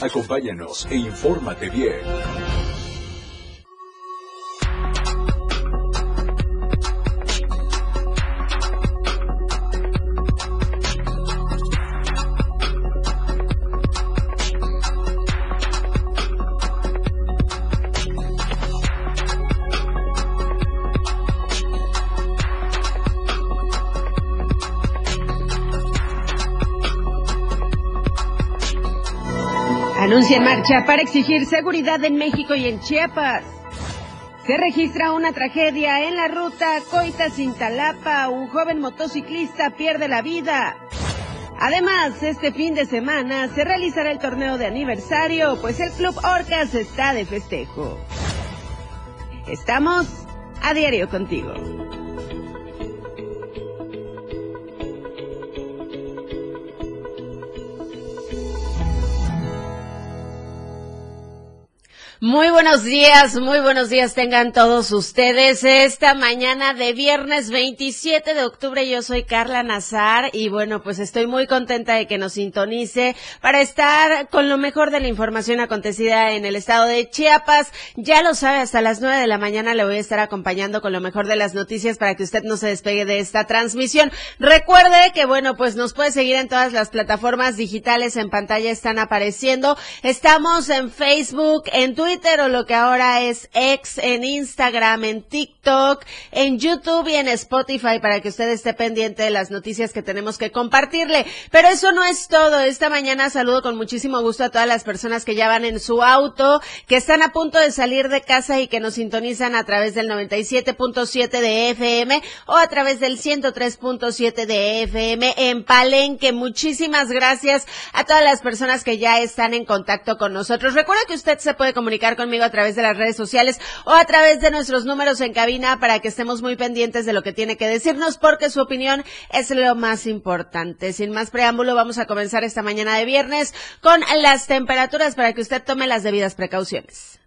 Acompáñanos e infórmate bien. Para exigir seguridad en México y en Chiapas. Se registra una tragedia en la ruta Coita-Cintalapa. Un joven motociclista pierde la vida. Además, este fin de semana se realizará el torneo de aniversario, pues el Club Orcas está de festejo. Estamos a diario contigo. Muy buenos días, muy buenos días tengan todos ustedes. Esta mañana de viernes 27 de octubre yo soy Carla Nazar y bueno, pues estoy muy contenta de que nos sintonice para estar con lo mejor de la información acontecida en el estado de Chiapas. Ya lo sabe, hasta las 9 de la mañana le voy a estar acompañando con lo mejor de las noticias para que usted no se despegue de esta transmisión. Recuerde que bueno, pues nos puede seguir en todas las plataformas digitales en pantalla están apareciendo. Estamos en Facebook, en Twitter, Twitter lo que ahora es X, en Instagram, en TikTok, en YouTube y en Spotify para que usted esté pendiente de las noticias que tenemos que compartirle. Pero eso no es todo. Esta mañana saludo con muchísimo gusto a todas las personas que ya van en su auto, que están a punto de salir de casa y que nos sintonizan a través del 97.7 de FM o a través del 103.7 de FM en Palenque. Muchísimas gracias a todas las personas que ya están en contacto con nosotros. Recuerda que usted se puede comunicar conmigo a través de las redes sociales o a través de nuestros números en cabina para que estemos muy pendientes de lo que tiene que decirnos porque su opinión es lo más importante. Sin más preámbulo, vamos a comenzar esta mañana de viernes con las temperaturas para que usted tome las debidas precauciones.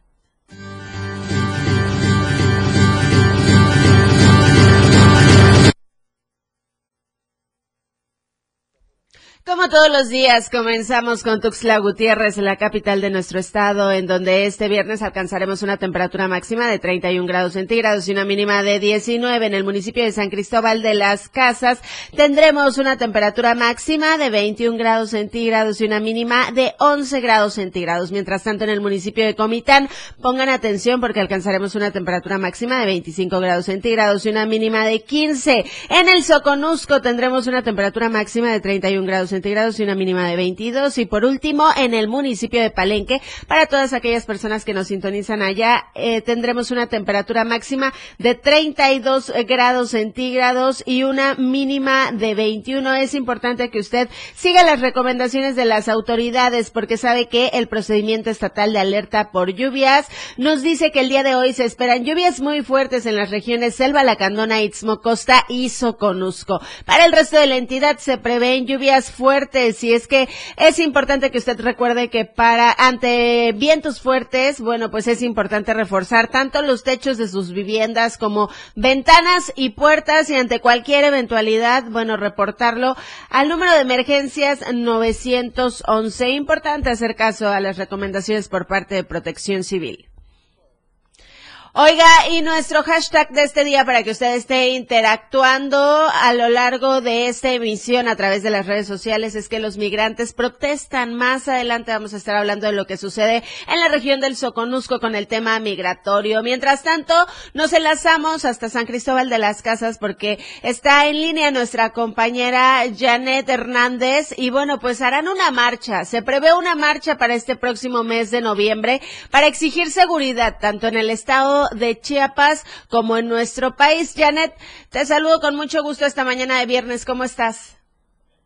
Como todos los días, comenzamos con Tuxtla Gutiérrez, la capital de nuestro estado, en donde este viernes alcanzaremos una temperatura máxima de 31 grados centígrados y una mínima de 19. En el municipio de San Cristóbal de las Casas tendremos una temperatura máxima de 21 grados centígrados y una mínima de 11 grados centígrados. Mientras tanto, en el municipio de Comitán, pongan atención porque alcanzaremos una temperatura máxima de 25 grados centígrados y una mínima de 15. En el Soconusco tendremos una temperatura máxima de 31 grados centígrados y una mínima de 22. Y por último, en el municipio de Palenque, para todas aquellas personas que nos sintonizan allá, eh, tendremos una temperatura máxima de 32 grados centígrados y una mínima de 21. Es importante que usted siga las recomendaciones de las autoridades porque sabe que el procedimiento estatal de alerta por lluvias nos dice que el día de hoy se esperan lluvias muy fuertes en las regiones Selva, Lacandona, Istmo, Costa y Soconusco. Para el resto de la entidad se prevén lluvias fuertes y es que es importante que usted recuerde que para ante vientos fuertes, bueno, pues es importante reforzar tanto los techos de sus viviendas como ventanas y puertas y ante cualquier eventualidad, bueno, reportarlo al número de emergencias 911. Importante hacer caso a las recomendaciones por parte de Protección Civil. Oiga, y nuestro hashtag de este día para que usted esté interactuando a lo largo de esta emisión a través de las redes sociales es que los migrantes protestan. Más adelante vamos a estar hablando de lo que sucede en la región del Soconusco con el tema migratorio. Mientras tanto, nos enlazamos hasta San Cristóbal de las Casas porque está en línea nuestra compañera Janet Hernández y bueno, pues harán una marcha. Se prevé una marcha para este próximo mes de noviembre para exigir seguridad tanto en el estado de Chiapas como en nuestro país. Janet, te saludo con mucho gusto esta mañana de viernes. ¿Cómo estás?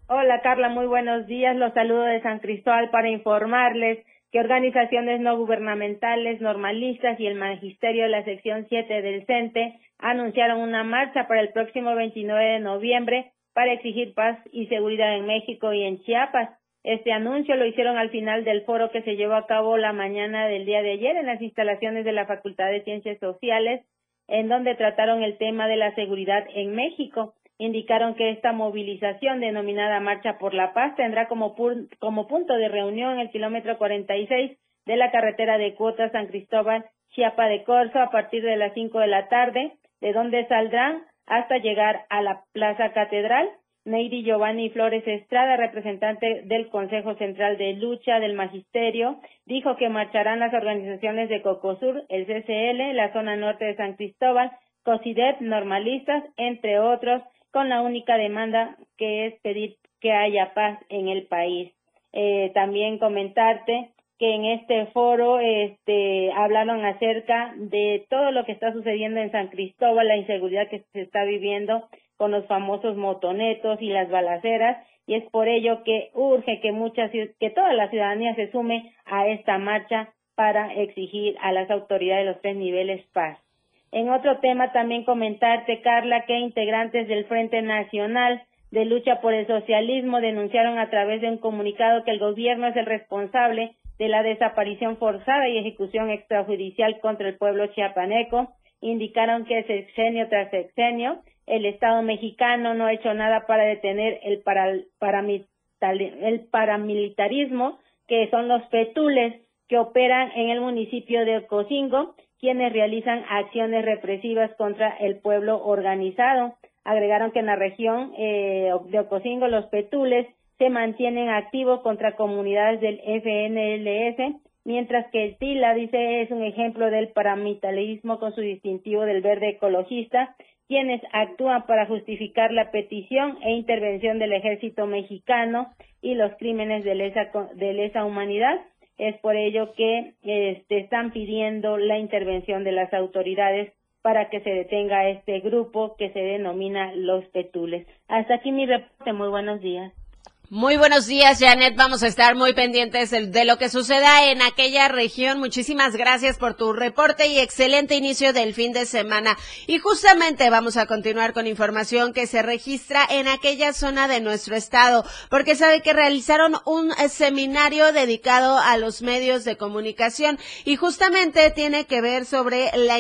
Hola Carla, muy buenos días. Los saludo de San Cristóbal para informarles que organizaciones no gubernamentales, normalistas y el magisterio de la sección 7 del CENTE anunciaron una marcha para el próximo 29 de noviembre para exigir paz y seguridad en México y en Chiapas. Este anuncio lo hicieron al final del foro que se llevó a cabo la mañana del día de ayer en las instalaciones de la Facultad de Ciencias Sociales, en donde trataron el tema de la seguridad en México. indicaron que esta movilización denominada Marcha por la Paz tendrá como, punto de reunión el kilómetro 46 de la carretera de Cuota San Cristóbal, Chiapa de Corzo, a partir de las 5 de la tarde, de donde saldrán hasta llegar a la Plaza Catedral. Neidi Giovanni Flores Estrada, representante del Consejo Central de Lucha del Magisterio, dijo que marcharán las organizaciones de Cocosur, el CCL, la zona norte de San Cristóbal, COSIDEP, normalistas, entre otros, con la única demanda que es pedir que haya paz en el país. Eh, también comentarte que en este foro este, hablaron acerca de todo lo que está sucediendo en San Cristóbal, la inseguridad que se está viviendo con los famosos motonetos y las balaceras, y es por ello que urge que muchas, que toda la ciudadanía se sume a esta marcha para exigir a las autoridades de los tres niveles paz. En otro tema también comentarte, Carla, que integrantes del Frente Nacional de Lucha por el Socialismo denunciaron a través de un comunicado que el gobierno es el responsable de la desaparición forzada y ejecución extrajudicial contra el pueblo chiapaneco. Indicaron que sexenio tras sexenio el Estado mexicano no ha hecho nada para detener el, el paramilitarismo, que son los petules que operan en el municipio de Ocosingo, quienes realizan acciones represivas contra el pueblo organizado. Agregaron que en la región eh, de Ocosingo los petules se mantienen activos contra comunidades del FNLS, mientras que el TILA, dice, es un ejemplo del paramilitarismo con su distintivo del verde ecologista, quienes actúan para justificar la petición e intervención del ejército mexicano y los crímenes de lesa, de lesa humanidad. Es por ello que este, están pidiendo la intervención de las autoridades para que se detenga este grupo que se denomina los Petules. Hasta aquí mi reporte. Muy buenos días. Muy buenos días, Janet. Vamos a estar muy pendientes de lo que suceda en aquella región. Muchísimas gracias por tu reporte y excelente inicio del fin de semana. Y justamente vamos a continuar con información que se registra en aquella zona de nuestro estado, porque sabe que realizaron un seminario dedicado a los medios de comunicación y justamente tiene que ver sobre la,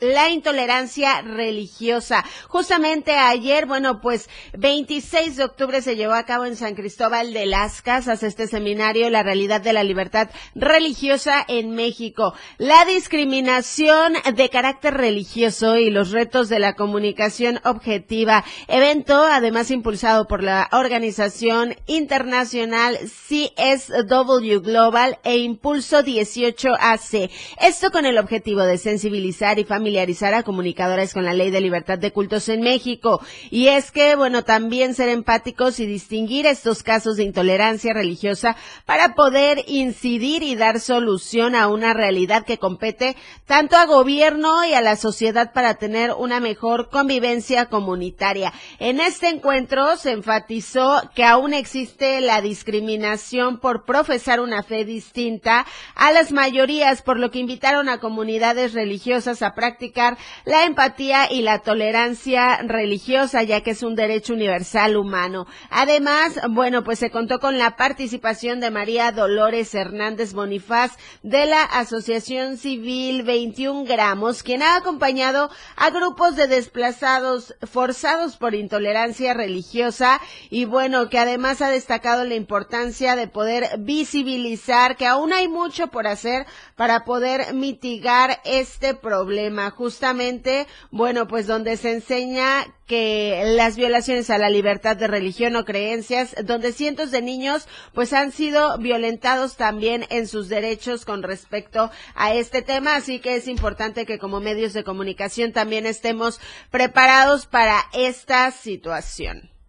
la intolerancia religiosa. Justamente ayer, bueno, pues 26 de octubre se llevó a cabo en San Cristóbal de las Casas este seminario La realidad de la libertad religiosa en México. La discriminación de carácter religioso y los retos de la comunicación objetiva. Evento además impulsado por la organización internacional CSW Global e Impulso 18AC. Esto con el objetivo de sensibilizar y familiarizar a comunicadores con la ley de libertad de cultos en México. Y es que, bueno, también ser empáticos y distinguir estos casos de intolerancia religiosa para poder incidir y dar solución a una realidad que compete tanto a gobierno y a la sociedad para tener una mejor convivencia comunitaria. En este encuentro se enfatizó que aún existe la discriminación por profesar una fe distinta a las mayorías, por lo que invitaron a comunidades religiosas a practicar la empatía y la tolerancia religiosa, ya que es un derecho universal humano. Además, bueno, pues se contó con la participación de María Dolores Hernández Bonifaz de la Asociación Civil 21 Gramos, quien ha acompañado a grupos de desplazados forzados por intolerancia religiosa y bueno, que además ha destacado la importancia de poder visibilizar que aún hay mucho por hacer para poder mitigar este problema. Justamente, bueno, pues donde se enseña que las violaciones a la libertad de religión o creencias, donde cientos de niños pues han sido violentados también en sus derechos con respecto a este tema, así que es importante que como medios de comunicación también estemos preparados para esta situación.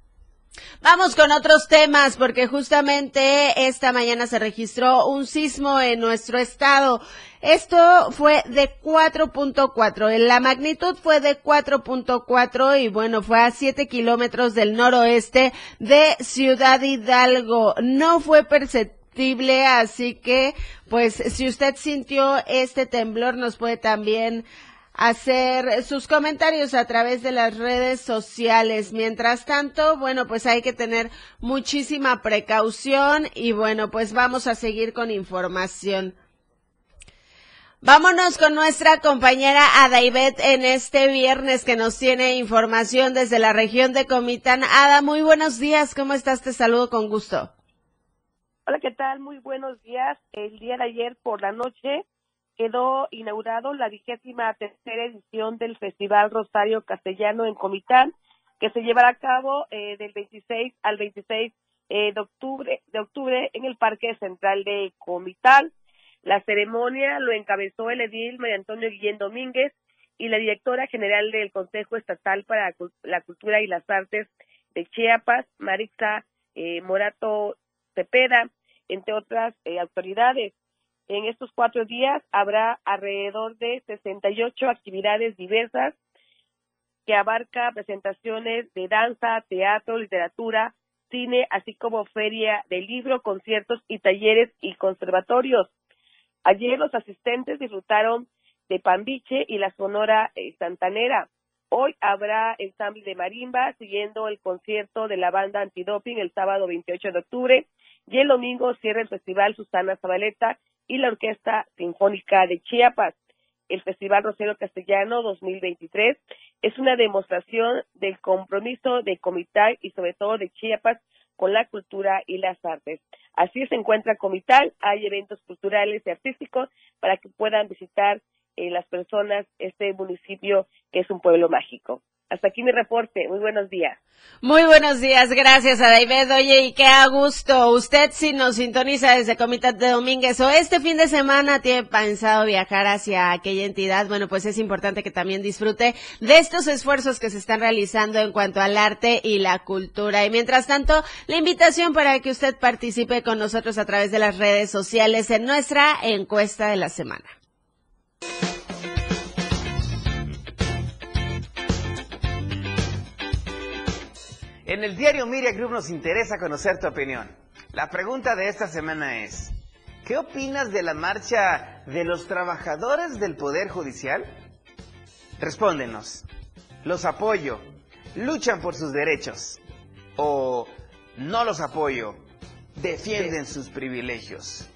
Vamos con otros temas porque justamente esta mañana se registró un sismo en nuestro estado. Esto fue de 4.4. La magnitud fue de 4.4 y bueno, fue a 7 kilómetros del noroeste de Ciudad Hidalgo. No fue perceptible, así que pues si usted sintió este temblor nos puede también hacer sus comentarios a través de las redes sociales. Mientras tanto, bueno, pues hay que tener muchísima precaución y bueno, pues vamos a seguir con información. Vámonos con nuestra compañera Adaibet en este viernes que nos tiene información desde la región de Comitán. Ada, muy buenos días. ¿Cómo estás? Te saludo con gusto. Hola, ¿qué tal? Muy buenos días. El día de ayer por la noche quedó inaugurado la vigésima tercera edición del Festival Rosario Castellano en Comitán, que se llevará a cabo eh, del 26 al 26 eh, de octubre de en el Parque Central de Comitán. La ceremonia lo encabezó el edil María Antonio Guillén Domínguez y la directora general del Consejo Estatal para la Cultura y las Artes de Chiapas, Marixa eh, Morato Cepeda, entre otras autoridades. En estos cuatro días habrá alrededor de 68 actividades diversas que abarca presentaciones de danza, teatro, literatura, cine, así como feria de libro, conciertos y talleres y conservatorios. Ayer los asistentes disfrutaron de Pambiche y la Sonora eh, Santanera. Hoy habrá ensamble de marimba siguiendo el concierto de la banda Antidoping el sábado 28 de octubre y el domingo cierra el festival Susana Zabaleta y la Orquesta Sinfónica de Chiapas. El Festival Rosero Castellano 2023 es una demostración del compromiso de Comitán y sobre todo de Chiapas con la cultura y las artes. Así se encuentra Comital, hay eventos culturales y artísticos para que puedan visitar eh, las personas este municipio que es un pueblo mágico. Hasta aquí mi reporte. Muy buenos días. Muy buenos días. Gracias a David. Oye, y qué a gusto. Usted si nos sintoniza desde Comitat de Domínguez o este fin de semana tiene pensado viajar hacia aquella entidad, bueno, pues es importante que también disfrute de estos esfuerzos que se están realizando en cuanto al arte y la cultura. Y mientras tanto, la invitación para que usted participe con nosotros a través de las redes sociales en nuestra encuesta de la semana. En el diario Miria Group nos interesa conocer tu opinión. La pregunta de esta semana es, ¿qué opinas de la marcha de los trabajadores del Poder Judicial? Respóndenos. Los apoyo. Luchan por sus derechos. O no los apoyo. Defienden sus privilegios.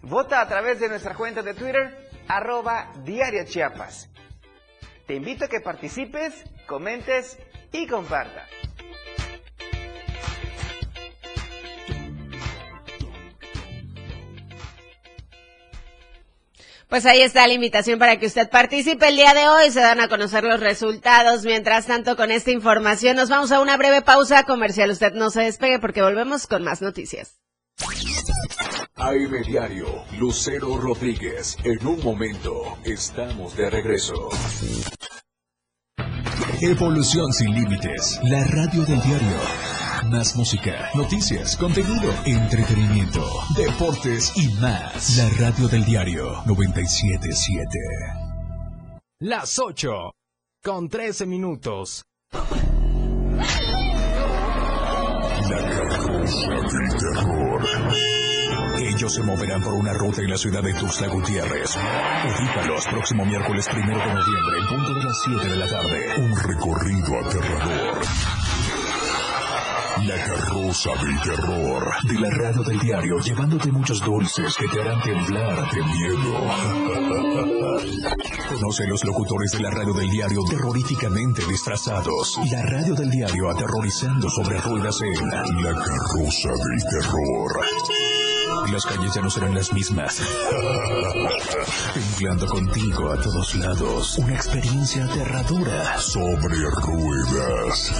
Vota a través de nuestra cuenta de Twitter, arroba Diario Chiapas. Te invito a que participes, comentes y compartas. Pues ahí está la invitación para que usted participe el día de hoy. Se dan a conocer los resultados. Mientras tanto, con esta información nos vamos a una breve pausa comercial. Usted no se despegue porque volvemos con más noticias. AM Diario, Lucero Rodríguez. En un momento, estamos de regreso. Evolución sin límites. La radio del diario. Más música, noticias, contenido, entretenimiento, deportes y más. La radio del diario 977. Las 8 con 13 minutos. La carroza del terror. Ellos se moverán por una ruta en la ciudad de Tuxtla Gutiérrez. Ubícalos próximo miércoles primero de noviembre, en punto de las 7 de la tarde. Un recorrido aterrador la carroza del terror de la radio del diario, llevándote muchos dulces que te harán temblar de miedo. Conoce los locutores de la radio del diario terroríficamente disfrazados. La radio del diario aterrorizando sobre ruedas en La carroza del terror. Las calles ya no serán las mismas. Temblando contigo a todos lados. Una experiencia aterradora sobre ruedas.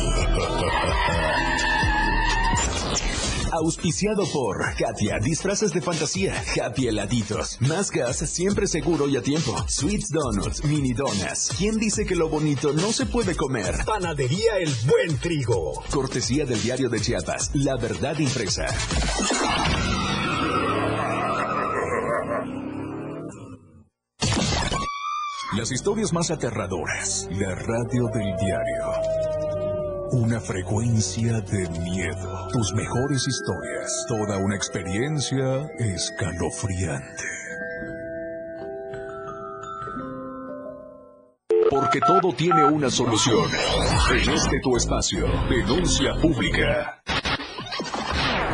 Auspiciado por Katia, disfraces de fantasía, happy heladitos, más gas siempre seguro y a tiempo, sweets donuts, mini donas. ¿Quién dice que lo bonito no se puede comer? Panadería El Buen Trigo. Cortesía del diario de Chiapas, La Verdad Impresa. Las historias más aterradoras. La radio del diario. Una frecuencia de miedo. Tus mejores historias. Toda una experiencia escalofriante. Porque todo tiene una solución. En este tu espacio. Denuncia pública.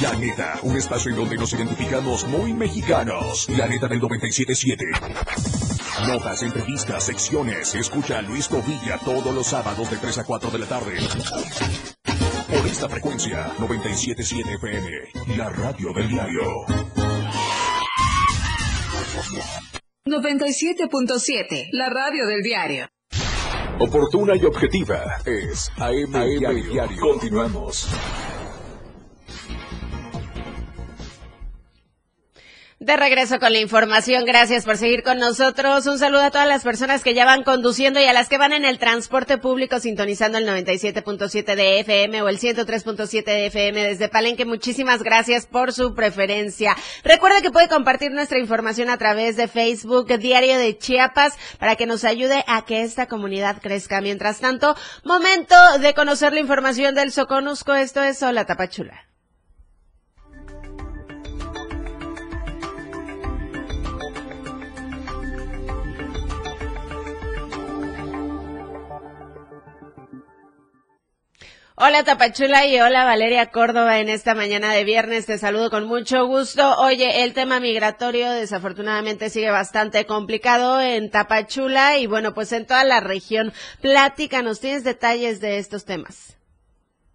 La neta, un espacio en donde nos identificamos muy mexicanos. La neta del 97.7. Notas, entrevistas, secciones. Escucha a Luis Tovilla todos los sábados de 3 a 4 de la tarde. Por esta frecuencia, 97.7 FM, la radio del diario. 97.7, la radio del diario. Oportuna y objetiva es AM, diario. Continuamos. De regreso con la información, gracias por seguir con nosotros. Un saludo a todas las personas que ya van conduciendo y a las que van en el transporte público sintonizando el 97.7 de FM o el 103.7 de FM desde Palenque. Muchísimas gracias por su preferencia. Recuerda que puede compartir nuestra información a través de Facebook Diario de Chiapas para que nos ayude a que esta comunidad crezca. Mientras tanto, momento de conocer la información del Soconusco. Esto es Hola Tapachula. Hola Tapachula y hola Valeria Córdoba en esta mañana de viernes. Te saludo con mucho gusto. Oye, el tema migratorio desafortunadamente sigue bastante complicado en Tapachula y bueno, pues en toda la región. Plática, tienes detalles de estos temas?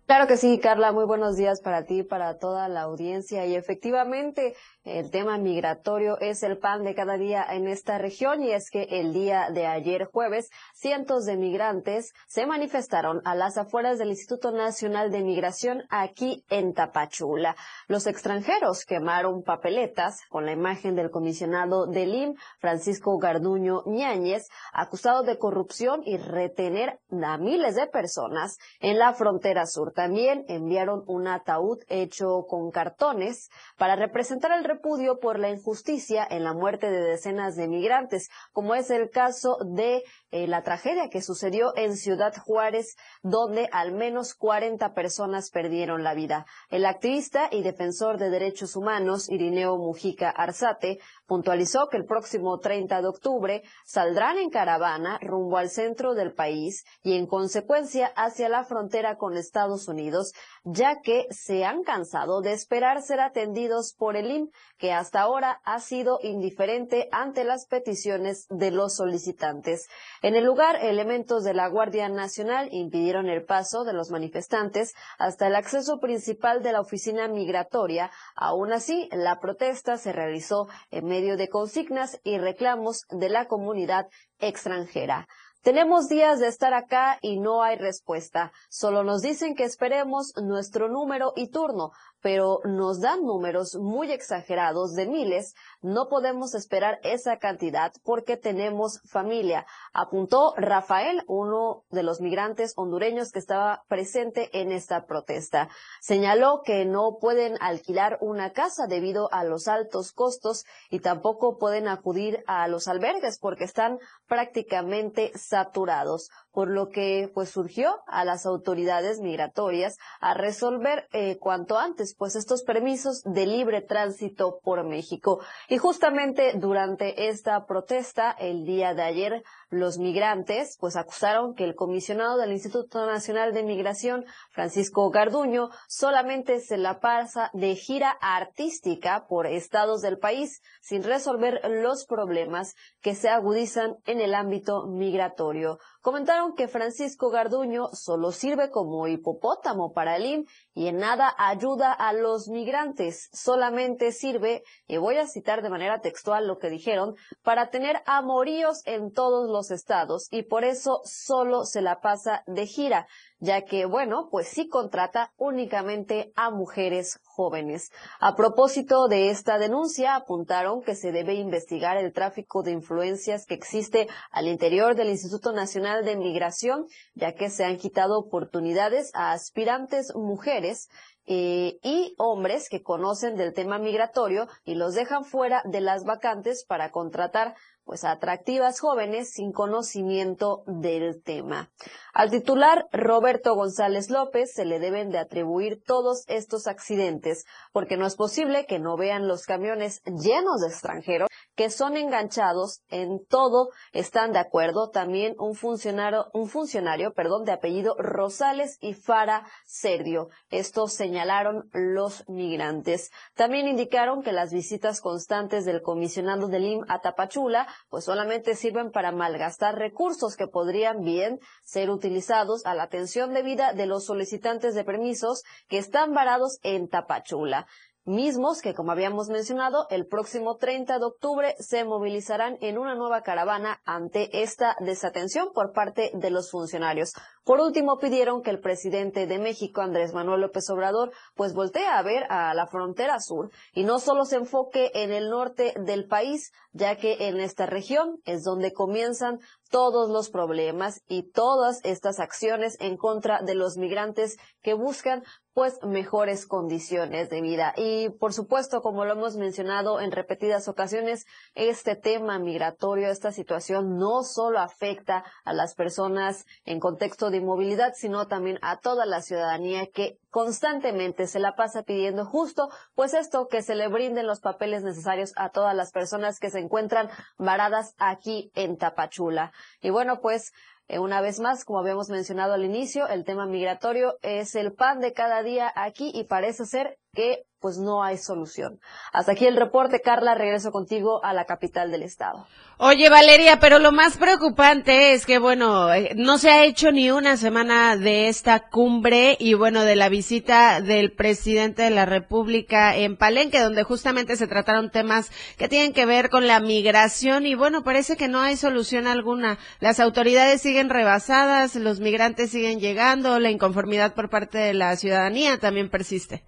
Claro que sí, Carla. Muy buenos días para ti, para toda la audiencia. Y efectivamente, el tema migratorio es el pan de cada día en esta región y es que el día de ayer jueves cientos de migrantes se manifestaron a las afueras del Instituto Nacional de Migración aquí en Tapachula. Los extranjeros quemaron papeletas con la imagen del comisionado del IM, Francisco Garduño Ñáñez, acusado de corrupción y retener a miles de personas en la frontera sur. También enviaron un ataúd hecho con cartones para representar el repudio por la injusticia en la muerte de decenas de migrantes, como es el caso de eh, la tragedia que sucedió en Ciudad Juárez, donde al menos 40 personas perdieron la vida. El activista y defensor de derechos humanos, Irineo Mujica Arzate, puntualizó que el próximo 30 de octubre saldrán en caravana rumbo al centro del país y en consecuencia hacia la frontera con Estados Unidos, ya que se han cansado de esperar ser atendidos por el IM, que hasta ahora ha sido indiferente ante las peticiones de los solicitantes. En el lugar, elementos de la Guardia Nacional impidieron el paso de los manifestantes hasta el acceso principal de la oficina migratoria. Aún así, la protesta se realizó en medio de consignas y reclamos de la comunidad extranjera. Tenemos días de estar acá y no hay respuesta. Solo nos dicen que esperemos nuestro número y turno pero nos dan números muy exagerados de miles, no podemos esperar esa cantidad porque tenemos familia, apuntó Rafael, uno de los migrantes hondureños que estaba presente en esta protesta. Señaló que no pueden alquilar una casa debido a los altos costos y tampoco pueden acudir a los albergues porque están prácticamente saturados por lo que pues surgió a las autoridades migratorias a resolver eh, cuanto antes pues estos permisos de libre tránsito por México. Y justamente durante esta protesta el día de ayer los migrantes pues acusaron que el comisionado del Instituto Nacional de Migración, Francisco Garduño, solamente se la pasa de gira artística por estados del país sin resolver los problemas que se agudizan en el ámbito migratorio. Comentaron que Francisco Garduño solo sirve como hipopótamo para el IM y en nada ayuda a los migrantes, solamente sirve, y voy a citar de manera textual lo que dijeron, para tener amoríos en todos los estados y por eso solo se la pasa de gira ya que, bueno, pues sí contrata únicamente a mujeres jóvenes. A propósito de esta denuncia, apuntaron que se debe investigar el tráfico de influencias que existe al interior del Instituto Nacional de Migración, ya que se han quitado oportunidades a aspirantes mujeres eh, y hombres que conocen del tema migratorio y los dejan fuera de las vacantes para contratar pues atractivas jóvenes sin conocimiento del tema. Al titular Roberto González López se le deben de atribuir todos estos accidentes, porque no es posible que no vean los camiones llenos de extranjeros que son enganchados en todo, están de acuerdo también un funcionario, un funcionario, perdón, de apellido Rosales y Fara Serdio. Esto señalaron los migrantes. También indicaron que las visitas constantes del comisionado del IM a Tapachula pues solamente sirven para malgastar recursos que podrían bien ser utilizados a la atención debida de los solicitantes de permisos que están varados en Tapachula mismos que, como habíamos mencionado, el próximo 30 de octubre se movilizarán en una nueva caravana ante esta desatención por parte de los funcionarios. Por último, pidieron que el presidente de México, Andrés Manuel López Obrador, pues voltee a ver a la frontera sur y no solo se enfoque en el norte del país, ya que en esta región es donde comienzan todos los problemas y todas estas acciones en contra de los migrantes que buscan pues mejores condiciones de vida. Y por supuesto, como lo hemos mencionado en repetidas ocasiones, este tema migratorio, esta situación no solo afecta a las personas en contexto de movilidad, sino también a toda la ciudadanía que constantemente se la pasa pidiendo justo pues esto que se le brinden los papeles necesarios a todas las personas que se encuentran varadas aquí en Tapachula. Y bueno, pues una vez más, como habíamos mencionado al inicio, el tema migratorio es el pan de cada día aquí y parece ser que pues no hay solución. Hasta aquí el reporte, Carla, regreso contigo a la capital del estado. Oye, Valeria, pero lo más preocupante es que, bueno, eh, no se ha hecho ni una semana de esta cumbre y, bueno, de la visita del presidente de la República en Palenque, donde justamente se trataron temas que tienen que ver con la migración y, bueno, parece que no hay solución alguna. Las autoridades siguen rebasadas, los migrantes siguen llegando, la inconformidad por parte de la ciudadanía también persiste.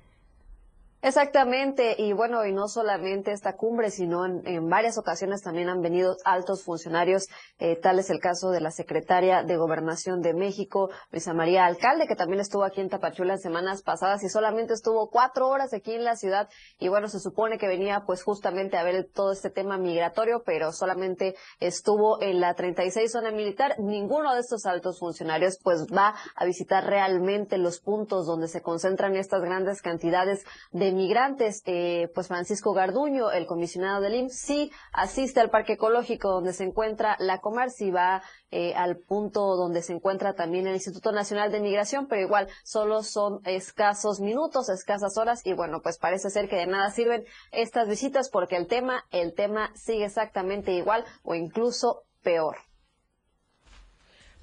Exactamente, y bueno, y no solamente esta cumbre, sino en, varias ocasiones también han venido altos funcionarios, eh, tal es el caso de la secretaria de Gobernación de México, Luisa María Alcalde, que también estuvo aquí en Tapachula en semanas pasadas y solamente estuvo cuatro horas aquí en la ciudad, y bueno, se supone que venía pues justamente a ver todo este tema migratorio, pero solamente estuvo en la 36 zona militar, ninguno de estos altos funcionarios pues va a visitar realmente los puntos donde se concentran estas grandes cantidades de migrantes, eh, pues Francisco Garduño, el comisionado del IMSS, sí asiste al parque ecológico donde se encuentra la Comarci, va eh, al punto donde se encuentra también el Instituto Nacional de Migración, pero igual solo son escasos minutos, escasas horas y bueno, pues parece ser que de nada sirven estas visitas porque el tema, el tema sigue exactamente igual o incluso peor.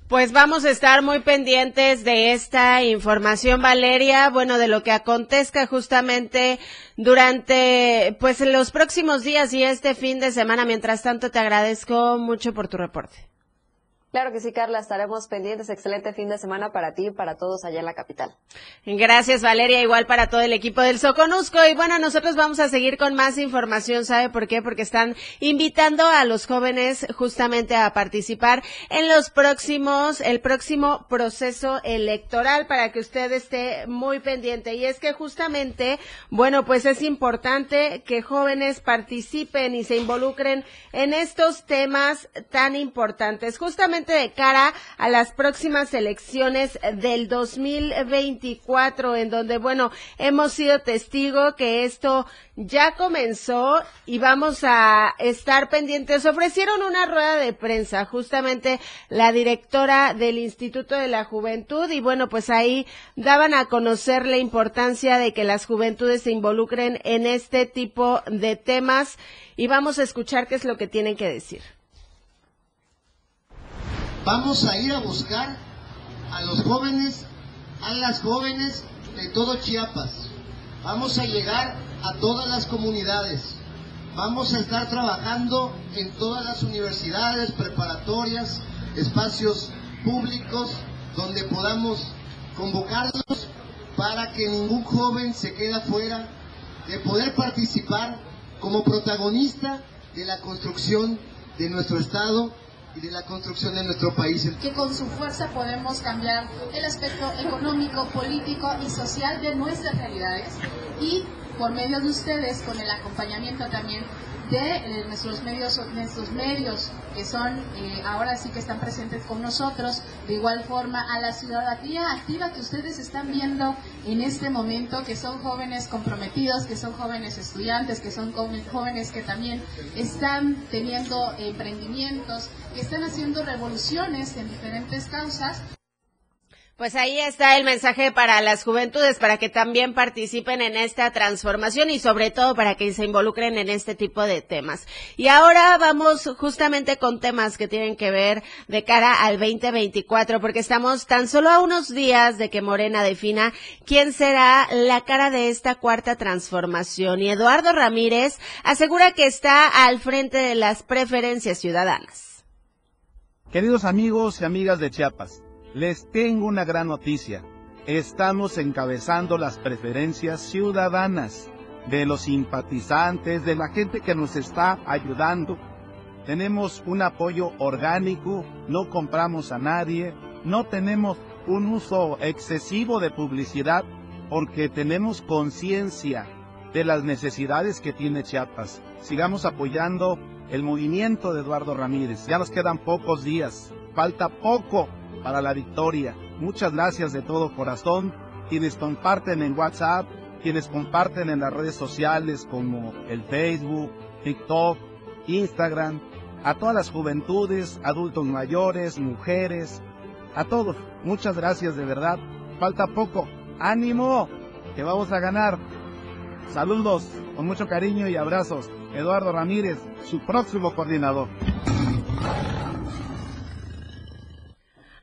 Pues vamos a estar muy pendientes de esta información, Valeria, bueno, de lo que acontezca justamente durante, pues, los próximos días y este fin de semana. Mientras tanto, te agradezco mucho por tu reporte. Claro que sí, Carla, estaremos pendientes. Excelente fin de semana para ti y para todos allá en la capital. Gracias, Valeria, igual para todo el equipo del Soconusco. Y bueno, nosotros vamos a seguir con más información. ¿Sabe por qué? Porque están invitando a los jóvenes justamente a participar en los próximos, el próximo proceso electoral para que usted esté muy pendiente. Y es que justamente, bueno, pues es importante que jóvenes participen y se involucren en estos temas tan importantes. Justamente de cara a las próximas elecciones del 2024, en donde, bueno, hemos sido testigo que esto ya comenzó y vamos a estar pendientes. Ofrecieron una rueda de prensa, justamente la directora del Instituto de la Juventud, y bueno, pues ahí daban a conocer la importancia de que las juventudes se involucren en este tipo de temas y vamos a escuchar qué es lo que tienen que decir. Vamos a ir a buscar a los jóvenes, a las jóvenes de todo Chiapas. Vamos a llegar a todas las comunidades. Vamos a estar trabajando en todas las universidades, preparatorias, espacios públicos donde podamos convocarlos para que ningún joven se quede fuera de poder participar como protagonista de la construcción de nuestro Estado y de la construcción de nuestro país. Que con su fuerza podemos cambiar el aspecto económico, político y social de nuestras realidades y por medio de ustedes, con el acompañamiento también de eh, nuestros medios, nuestros medios que son eh, ahora sí que están presentes con nosotros, de igual forma a la ciudadanía activa que ustedes están viendo en este momento, que son jóvenes comprometidos, que son jóvenes estudiantes, que son jóvenes que también están teniendo emprendimientos, que están haciendo revoluciones en diferentes causas pues ahí está el mensaje para las juventudes, para que también participen en esta transformación y sobre todo para que se involucren en este tipo de temas. Y ahora vamos justamente con temas que tienen que ver de cara al 2024, porque estamos tan solo a unos días de que Morena defina quién será la cara de esta cuarta transformación. Y Eduardo Ramírez asegura que está al frente de las preferencias ciudadanas. Queridos amigos y amigas de Chiapas, les tengo una gran noticia. Estamos encabezando las preferencias ciudadanas de los simpatizantes, de la gente que nos está ayudando. Tenemos un apoyo orgánico, no compramos a nadie, no tenemos un uso excesivo de publicidad porque tenemos conciencia de las necesidades que tiene Chiapas. Sigamos apoyando el movimiento de Eduardo Ramírez. Ya nos quedan pocos días, falta poco para la victoria. Muchas gracias de todo corazón. Quienes comparten en WhatsApp, quienes comparten en las redes sociales como el Facebook, TikTok, Instagram, a todas las juventudes, adultos mayores, mujeres, a todos. Muchas gracias de verdad. Falta poco. Ánimo, que vamos a ganar. Saludos con mucho cariño y abrazos. Eduardo Ramírez, su próximo coordinador.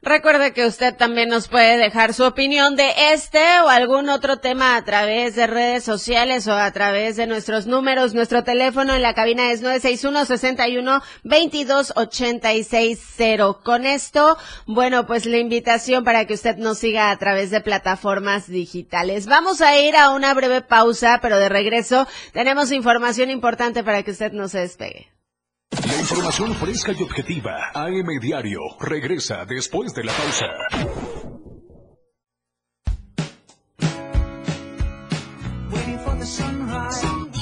Recuerde que usted también nos puede dejar su opinión de este o algún otro tema a través de redes sociales o a través de nuestros números. Nuestro teléfono en la cabina es 961-61-2286-0. Con esto, bueno, pues la invitación para que usted nos siga a través de plataformas digitales. Vamos a ir a una breve pausa, pero de regreso tenemos información importante para que usted no se despegue. La información fresca y objetiva. AM Diario. Regresa después de la pausa.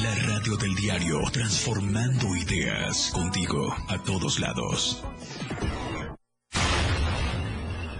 La radio del diario. Transformando ideas. Contigo a todos lados.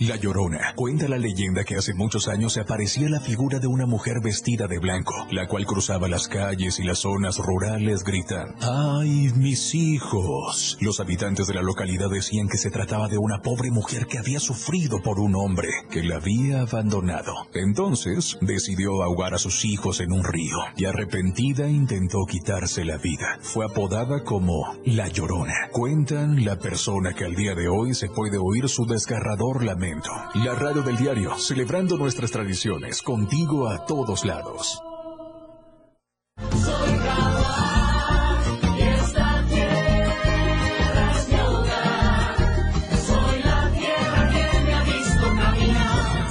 La Llorona. Cuenta la leyenda que hace muchos años se aparecía la figura de una mujer vestida de blanco, la cual cruzaba las calles y las zonas rurales gritando, ¡Ay, mis hijos! Los habitantes de la localidad decían que se trataba de una pobre mujer que había sufrido por un hombre que la había abandonado. Entonces decidió ahogar a sus hijos en un río y arrepentida intentó quitarse la vida. Fue apodada como La Llorona. Cuentan la persona que al día de hoy se puede oír su desgarrador lamento la radio del diario, celebrando nuestras tradiciones, contigo a todos lados.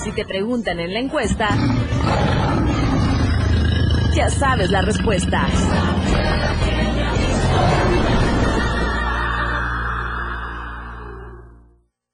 Si te preguntan en la encuesta, ya sabes la respuesta.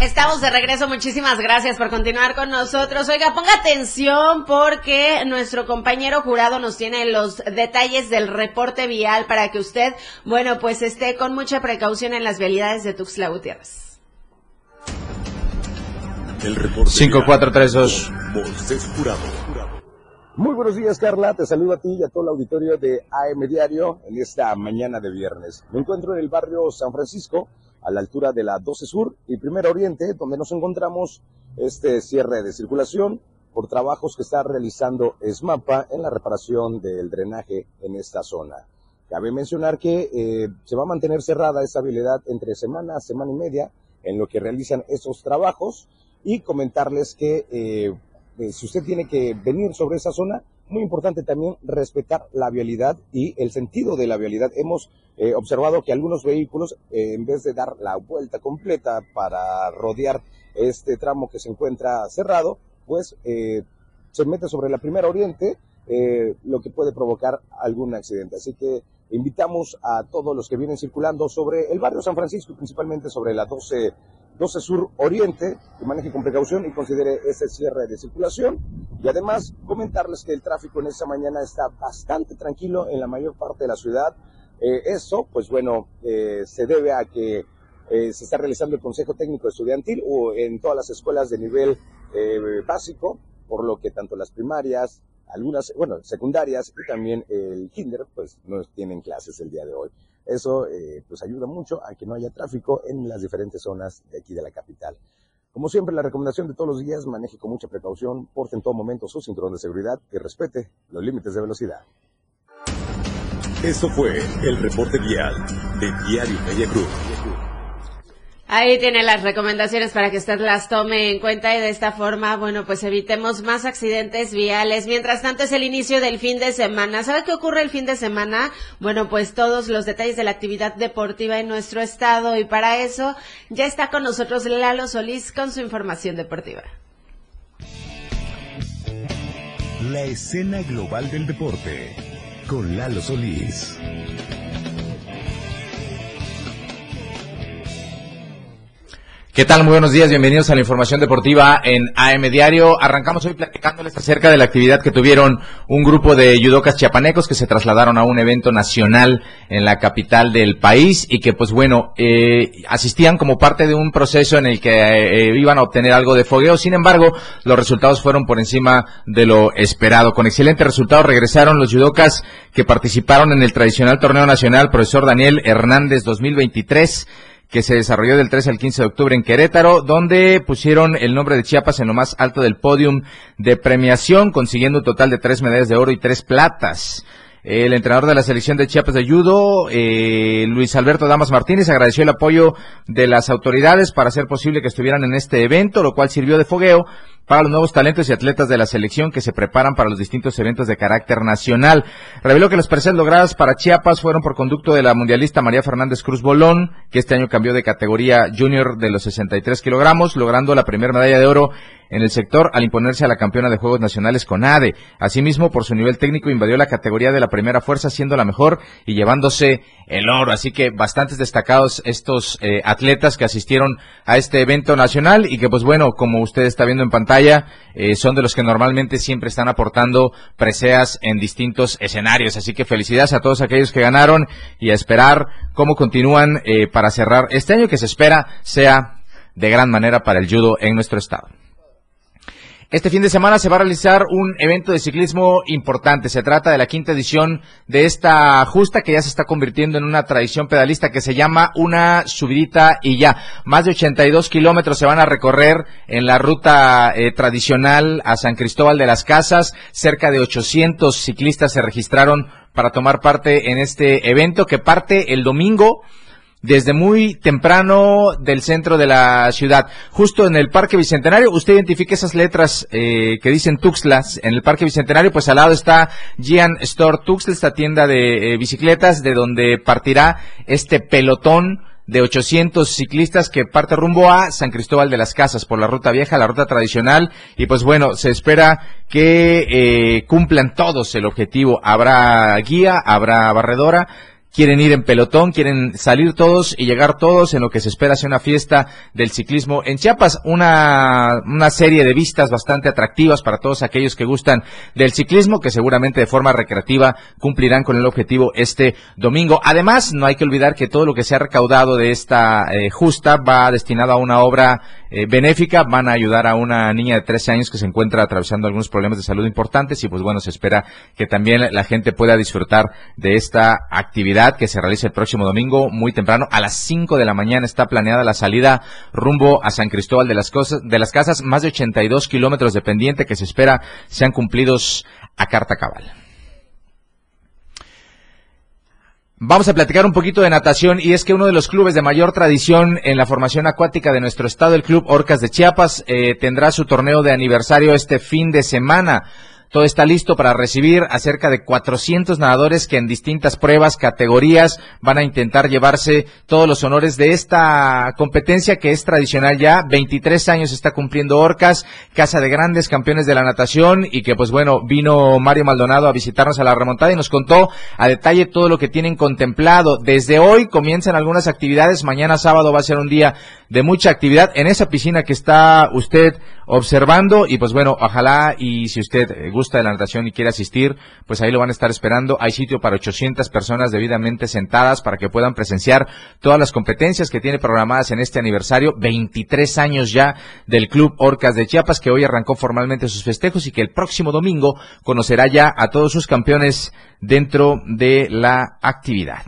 Estamos de regreso, muchísimas gracias por continuar con nosotros. Oiga, ponga atención porque nuestro compañero jurado nos tiene los detalles del reporte vial para que usted, bueno, pues esté con mucha precaución en las vialidades de Tuxtla Gutiérrez. El reporte 5432. Jurado. Muy buenos días, Carla. Te saludo a ti y a todo el auditorio de AM Diario en esta mañana de viernes. Me encuentro en el barrio San Francisco a la altura de la 12 Sur y Primera Oriente, donde nos encontramos este cierre de circulación por trabajos que está realizando ESMAPA en la reparación del drenaje en esta zona. Cabe mencionar que eh, se va a mantener cerrada esta habilidad entre semana, semana y media en lo que realizan esos trabajos y comentarles que eh, eh, si usted tiene que venir sobre esa zona, muy importante también respetar la vialidad y el sentido de la vialidad. Hemos eh, observado que algunos vehículos, eh, en vez de dar la vuelta completa para rodear este tramo que se encuentra cerrado, pues eh, se mete sobre la primera oriente, lo que puede provocar algún accidente. Así que invitamos a todos los que vienen circulando sobre el barrio San Francisco, principalmente sobre la 12 12 Sur Oriente, que maneje con precaución y considere ese cierre de circulación. Y además comentarles que el tráfico en esta mañana está bastante tranquilo en la mayor parte de la ciudad. Eh, eso, pues bueno, eh, se debe a que eh, se está realizando el Consejo Técnico Estudiantil o en todas las escuelas de nivel básico, por lo que tanto las primarias, algunas, bueno, secundarias y también el kinder, pues no tienen clases el día de hoy. Eso eh, pues ayuda mucho a que no haya tráfico en las diferentes zonas de aquí de la capital. Como siempre, la recomendación de todos los días, maneje con mucha precaución, porte en todo momento su cinturón de seguridad y respete los límites de velocidad. Esto fue el reporte vial de Diario Media Cruz. Ahí tiene las recomendaciones para que usted las tome en cuenta y de esta forma, bueno, pues evitemos más accidentes viales. Mientras tanto es el inicio del fin de semana. ¿Sabe qué ocurre el fin de semana? Bueno, pues todos los detalles de la actividad deportiva en nuestro estado y para eso ya está con nosotros Lalo Solís con su información deportiva. La escena global del deporte con Lalo Solís. ¿Qué tal? Muy buenos días, bienvenidos a la información deportiva en AM Diario. Arrancamos hoy platicándoles acerca de la actividad que tuvieron un grupo de judocas chiapanecos que se trasladaron a un evento nacional en la capital del país y que pues bueno, eh, asistían como parte de un proceso en el que eh, iban a obtener algo de fogueo. Sin embargo, los resultados fueron por encima de lo esperado. Con excelente resultado regresaron los judocas que participaron en el tradicional torneo nacional Profesor Daniel Hernández 2023 que se desarrolló del 13 al 15 de octubre en Querétaro, donde pusieron el nombre de Chiapas en lo más alto del podium de premiación, consiguiendo un total de tres medallas de oro y tres platas. El entrenador de la selección de Chiapas de Judo, eh, Luis Alberto Damas Martínez, agradeció el apoyo de las autoridades para hacer posible que estuvieran en este evento, lo cual sirvió de fogueo para los nuevos talentos y atletas de la selección que se preparan para los distintos eventos de carácter nacional. Reveló que las presencias logradas para Chiapas fueron por conducto de la mundialista María Fernández Cruz Bolón, que este año cambió de categoría junior de los 63 kilogramos, logrando la primera medalla de oro en el sector al imponerse a la campeona de Juegos Nacionales con ADE. Asimismo, por su nivel técnico, invadió la categoría de la primera fuerza, siendo la mejor y llevándose el oro. Así que bastantes destacados estos eh, atletas que asistieron a este evento nacional y que, pues bueno, como usted está viendo en pantalla, eh, son de los que normalmente siempre están aportando preseas en distintos escenarios. Así que felicidades a todos aquellos que ganaron y a esperar cómo continúan eh, para cerrar este año que se espera sea de gran manera para el judo en nuestro estado. Este fin de semana se va a realizar un evento de ciclismo importante. Se trata de la quinta edición de esta justa que ya se está convirtiendo en una tradición pedalista que se llama una subidita y ya. Más de 82 kilómetros se van a recorrer en la ruta eh, tradicional a San Cristóbal de las Casas. Cerca de 800 ciclistas se registraron para tomar parte en este evento que parte el domingo desde muy temprano del centro de la ciudad, justo en el Parque Bicentenario. Usted identifique esas letras eh, que dicen Tuxtlas en el Parque Bicentenario, pues al lado está Gian Store Tuxtla, esta tienda de eh, bicicletas, de donde partirá este pelotón de 800 ciclistas que parte rumbo a San Cristóbal de las Casas por la ruta vieja, la ruta tradicional y pues bueno, se espera que eh, cumplan todos el objetivo. Habrá guía, habrá barredora, quieren ir en pelotón, quieren salir todos y llegar todos en lo que se espera sea una fiesta del ciclismo en Chiapas, una, una serie de vistas bastante atractivas para todos aquellos que gustan del ciclismo, que seguramente de forma recreativa cumplirán con el objetivo este domingo. Además, no hay que olvidar que todo lo que se ha recaudado de esta eh, justa va destinado a una obra eh, benéfica, van a ayudar a una niña de 13 años que se encuentra atravesando algunos problemas de salud importantes y pues bueno, se espera que también la gente pueda disfrutar de esta actividad que se realiza el próximo domingo muy temprano. A las 5 de la mañana está planeada la salida rumbo a San Cristóbal de las, Cosas, de las Casas, más de 82 kilómetros de pendiente que se espera sean cumplidos a carta cabal. Vamos a platicar un poquito de natación y es que uno de los clubes de mayor tradición en la formación acuática de nuestro estado, el Club Orcas de Chiapas, eh, tendrá su torneo de aniversario este fin de semana. Todo está listo para recibir a cerca de 400 nadadores que en distintas pruebas, categorías, van a intentar llevarse todos los honores de esta competencia que es tradicional ya. 23 años está cumpliendo Orcas, casa de grandes campeones de la natación y que pues bueno, vino Mario Maldonado a visitarnos a la remontada y nos contó a detalle todo lo que tienen contemplado. Desde hoy comienzan algunas actividades, mañana sábado va a ser un día de mucha actividad en esa piscina que está usted observando y pues bueno, ojalá y si usted eh, gusta de la natación y quiere asistir, pues ahí lo van a estar esperando. Hay sitio para 800 personas debidamente sentadas para que puedan presenciar todas las competencias que tiene programadas en este aniversario, 23 años ya del Club Orcas de Chiapas que hoy arrancó formalmente sus festejos y que el próximo domingo conocerá ya a todos sus campeones dentro de la actividad.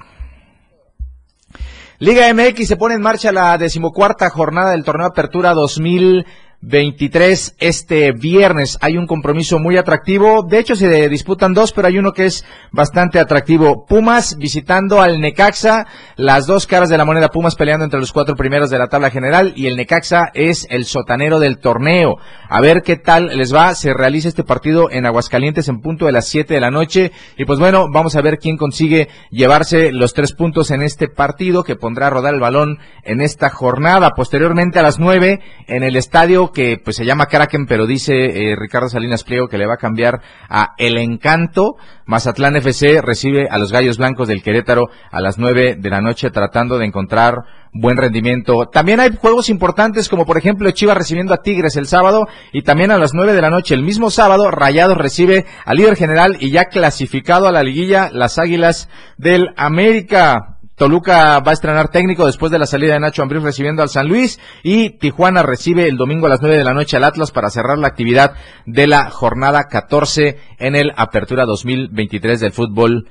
Liga MX se pone en marcha la decimocuarta jornada del torneo Apertura 2000 23 este viernes. Hay un compromiso muy atractivo. De hecho, se disputan dos, pero hay uno que es bastante atractivo. Pumas visitando al Necaxa. Las dos caras de la moneda Pumas peleando entre los cuatro primeros de la tabla general y el Necaxa es el sotanero del torneo. A ver qué tal les va. Se realiza este partido en Aguascalientes en punto de las 7 de la noche. Y pues bueno, vamos a ver quién consigue llevarse los tres puntos en este partido que pondrá a rodar el balón en esta jornada. Posteriormente a las 9 en el estadio que pues se llama Kraken, pero dice eh, Ricardo Salinas Pliego que le va a cambiar a El Encanto. Mazatlán FC recibe a los Gallos Blancos del Querétaro a las nueve de la noche tratando de encontrar buen rendimiento. También hay juegos importantes como por ejemplo Chivas recibiendo a Tigres el sábado y también a las nueve de la noche el mismo sábado Rayados recibe al líder general y ya clasificado a la liguilla las Águilas del América. Toluca va a estrenar técnico después de la salida de Nacho Ambriz recibiendo al San Luis y Tijuana recibe el domingo a las 9 de la noche al Atlas para cerrar la actividad de la jornada 14 en el Apertura 2023 del fútbol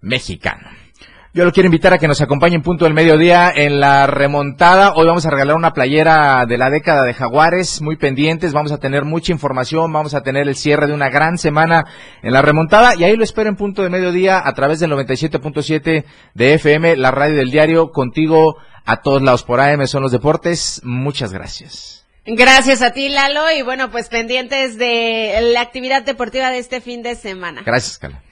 mexicano. Yo lo quiero invitar a que nos acompañe en punto del mediodía en la remontada. Hoy vamos a regalar una playera de la década de Jaguares, muy pendientes. Vamos a tener mucha información, vamos a tener el cierre de una gran semana en la remontada y ahí lo espero en punto de mediodía a través del 97.7 de FM, la radio del diario, contigo a todos lados por AM son los deportes. Muchas gracias. Gracias a ti, Lalo, y bueno, pues pendientes de la actividad deportiva de este fin de semana. Gracias, Cala.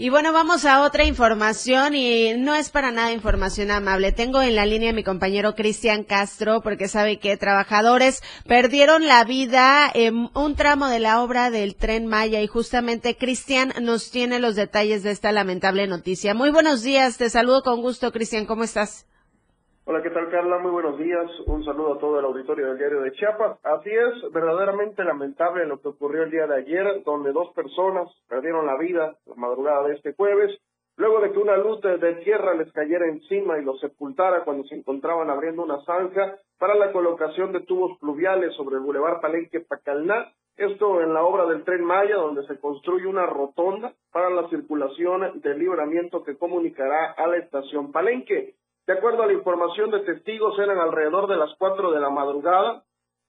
Y bueno, vamos a otra información y no es para nada información amable. Tengo en la línea a mi compañero Cristian Castro porque sabe que trabajadores perdieron la vida en un tramo de la obra del tren Maya y justamente Cristian nos tiene los detalles de esta lamentable noticia. Muy buenos días, te saludo con gusto Cristian, ¿cómo estás? Hola, ¿qué tal Carla? Muy buenos días. Un saludo a todo el auditorio del diario de Chiapas. Así es, verdaderamente lamentable lo que ocurrió el día de ayer, donde dos personas perdieron la vida la madrugada de este jueves, luego de que una luz de tierra les cayera encima y los sepultara cuando se encontraban abriendo una zanja para la colocación de tubos pluviales sobre el bulevar Palenque Pacalná. Esto en la obra del tren Maya, donde se construye una rotonda para la circulación del libramiento que comunicará a la estación Palenque. De acuerdo a la información de testigos, eran alrededor de las cuatro de la madrugada,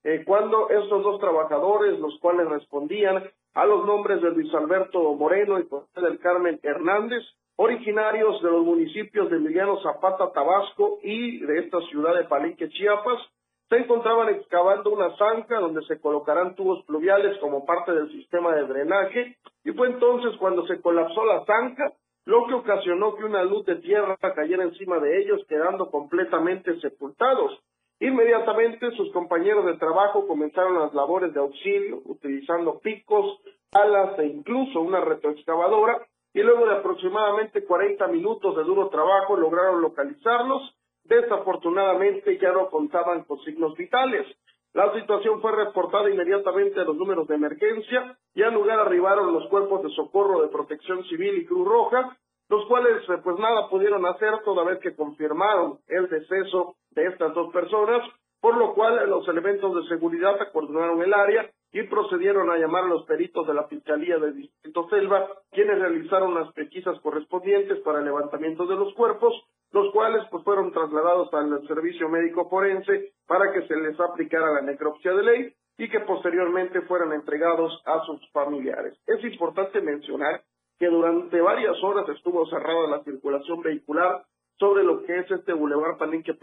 eh, cuando estos dos trabajadores, los cuales respondían a los nombres de Luis Alberto Moreno y José del Carmen Hernández, originarios de los municipios de Emiliano Zapata, Tabasco y de esta ciudad de Palenque, Chiapas, se encontraban excavando una zanja donde se colocarán tubos pluviales como parte del sistema de drenaje y fue entonces cuando se colapsó la zanja, lo que ocasionó que una luz de tierra cayera encima de ellos, quedando completamente sepultados. Inmediatamente sus compañeros de trabajo comenzaron las labores de auxilio, utilizando picos, alas e incluso una retroexcavadora, y luego de aproximadamente 40 minutos de duro trabajo lograron localizarlos. Desafortunadamente ya no contaban con signos vitales. La situación fue reportada inmediatamente a los números de emergencia y al lugar arribaron los cuerpos de socorro de protección civil y Cruz Roja, los cuales eh, pues nada pudieron hacer toda vez que confirmaron el deceso de estas dos personas, por lo cual los elementos de seguridad acordonaron el área y procedieron a llamar a los peritos de la Fiscalía del Distrito Selva, quienes realizaron las pesquisas correspondientes para el levantamiento de los cuerpos, los cuales pues fueron trasladados al servicio médico forense para que se les aplicara la necropsia de ley y que posteriormente fueran entregados a sus familiares. Es importante mencionar que durante varias horas estuvo cerrada la circulación vehicular sobre lo que es este Boulevard Palenque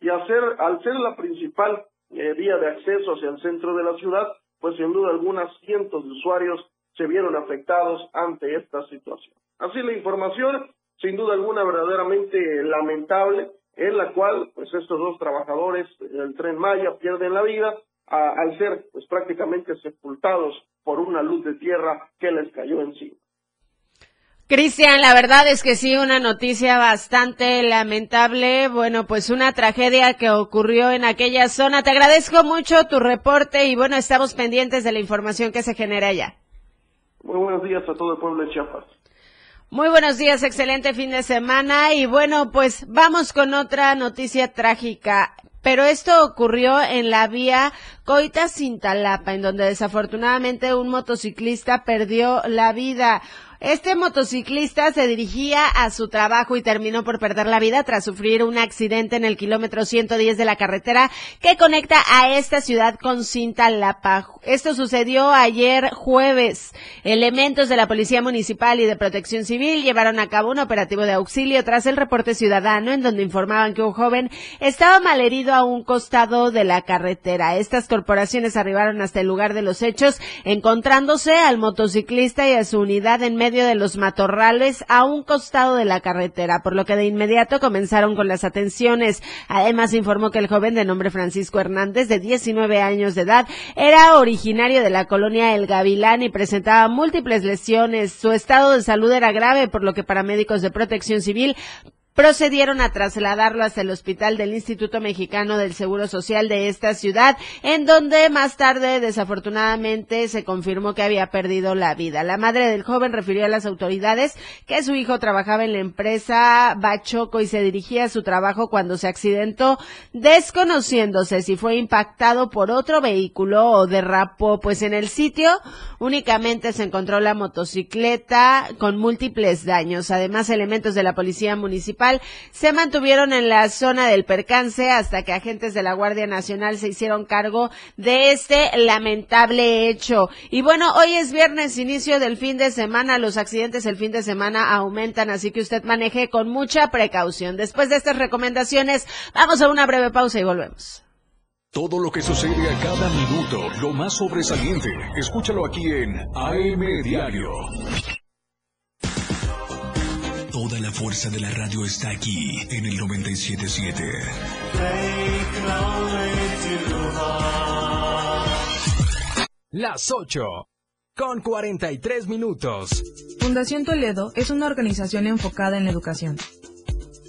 y al ser la principal eh, vía de acceso hacia el centro de la ciudad, pues sin duda algunas cientos de usuarios se vieron afectados ante esta situación. Así la información, sin duda alguna, verdaderamente lamentable, en la cual pues estos dos trabajadores del tren Maya pierden la vida al ser pues prácticamente sepultados por una luz de tierra que les cayó encima. Cristian, la verdad es que sí, una noticia bastante lamentable. Bueno, pues una tragedia que ocurrió en aquella zona. Te agradezco mucho tu reporte y bueno, estamos pendientes de la información que se genera allá. Muy buenos días a todo el pueblo de Chiapas. Muy buenos días, excelente fin de semana y bueno, pues vamos con otra noticia trágica. Pero esto ocurrió en la vía Coita-Cintalapa, en donde desafortunadamente un motociclista perdió la vida. Este motociclista se dirigía a su trabajo y terminó por perder la vida tras sufrir un accidente en el kilómetro 110 de la carretera que conecta a esta ciudad con Cintalapa. Esto sucedió ayer jueves. Elementos de la Policía Municipal y de Protección Civil llevaron a cabo un operativo de auxilio tras el reporte ciudadano en donde informaban que un joven estaba malherido a un costado de la carretera. Estas corporaciones arribaron hasta el lugar de los hechos encontrándose al motociclista y a su unidad en medio de los matorrales a un costado de la carretera, por lo que de inmediato comenzaron con las atenciones. Además informó que el joven de nombre Francisco Hernández, de 19 años de edad, era originario de la colonia El Gavilán y presentaba múltiples lesiones. Su estado de salud era grave, por lo que paramédicos de protección civil procedieron a trasladarlo hasta el hospital del Instituto Mexicano del Seguro Social de esta ciudad, en donde más tarde desafortunadamente se confirmó que había perdido la vida. La madre del joven refirió a las autoridades que su hijo trabajaba en la empresa Bachoco y se dirigía a su trabajo cuando se accidentó, desconociéndose si fue impactado por otro vehículo o derrapó, pues en el sitio únicamente se encontró la motocicleta con múltiples daños. Además, elementos de la policía municipal se mantuvieron en la zona del percance hasta que agentes de la Guardia Nacional se hicieron cargo de este lamentable hecho. Y bueno, hoy es viernes, inicio del fin de semana. Los accidentes el fin de semana aumentan, así que usted maneje con mucha precaución. Después de estas recomendaciones, vamos a una breve pausa y volvemos. Todo lo que sucede a cada minuto, lo más sobresaliente, escúchalo aquí en AM Diario. Toda la fuerza de la radio está aquí en el 977. Las 8 con 43 minutos. Fundación Toledo es una organización enfocada en la educación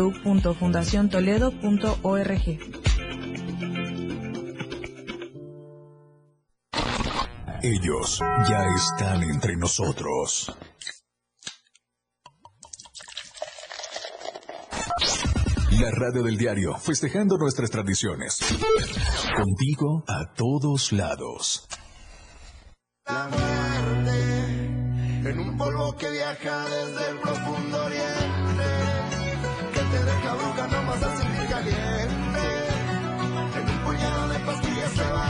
www.fundaciontoledo.org. Ellos ya están entre nosotros. La radio del diario, festejando nuestras tradiciones. Contigo a todos lados. La muerte en un polvo que viaja desde el Puñado de pastillas se va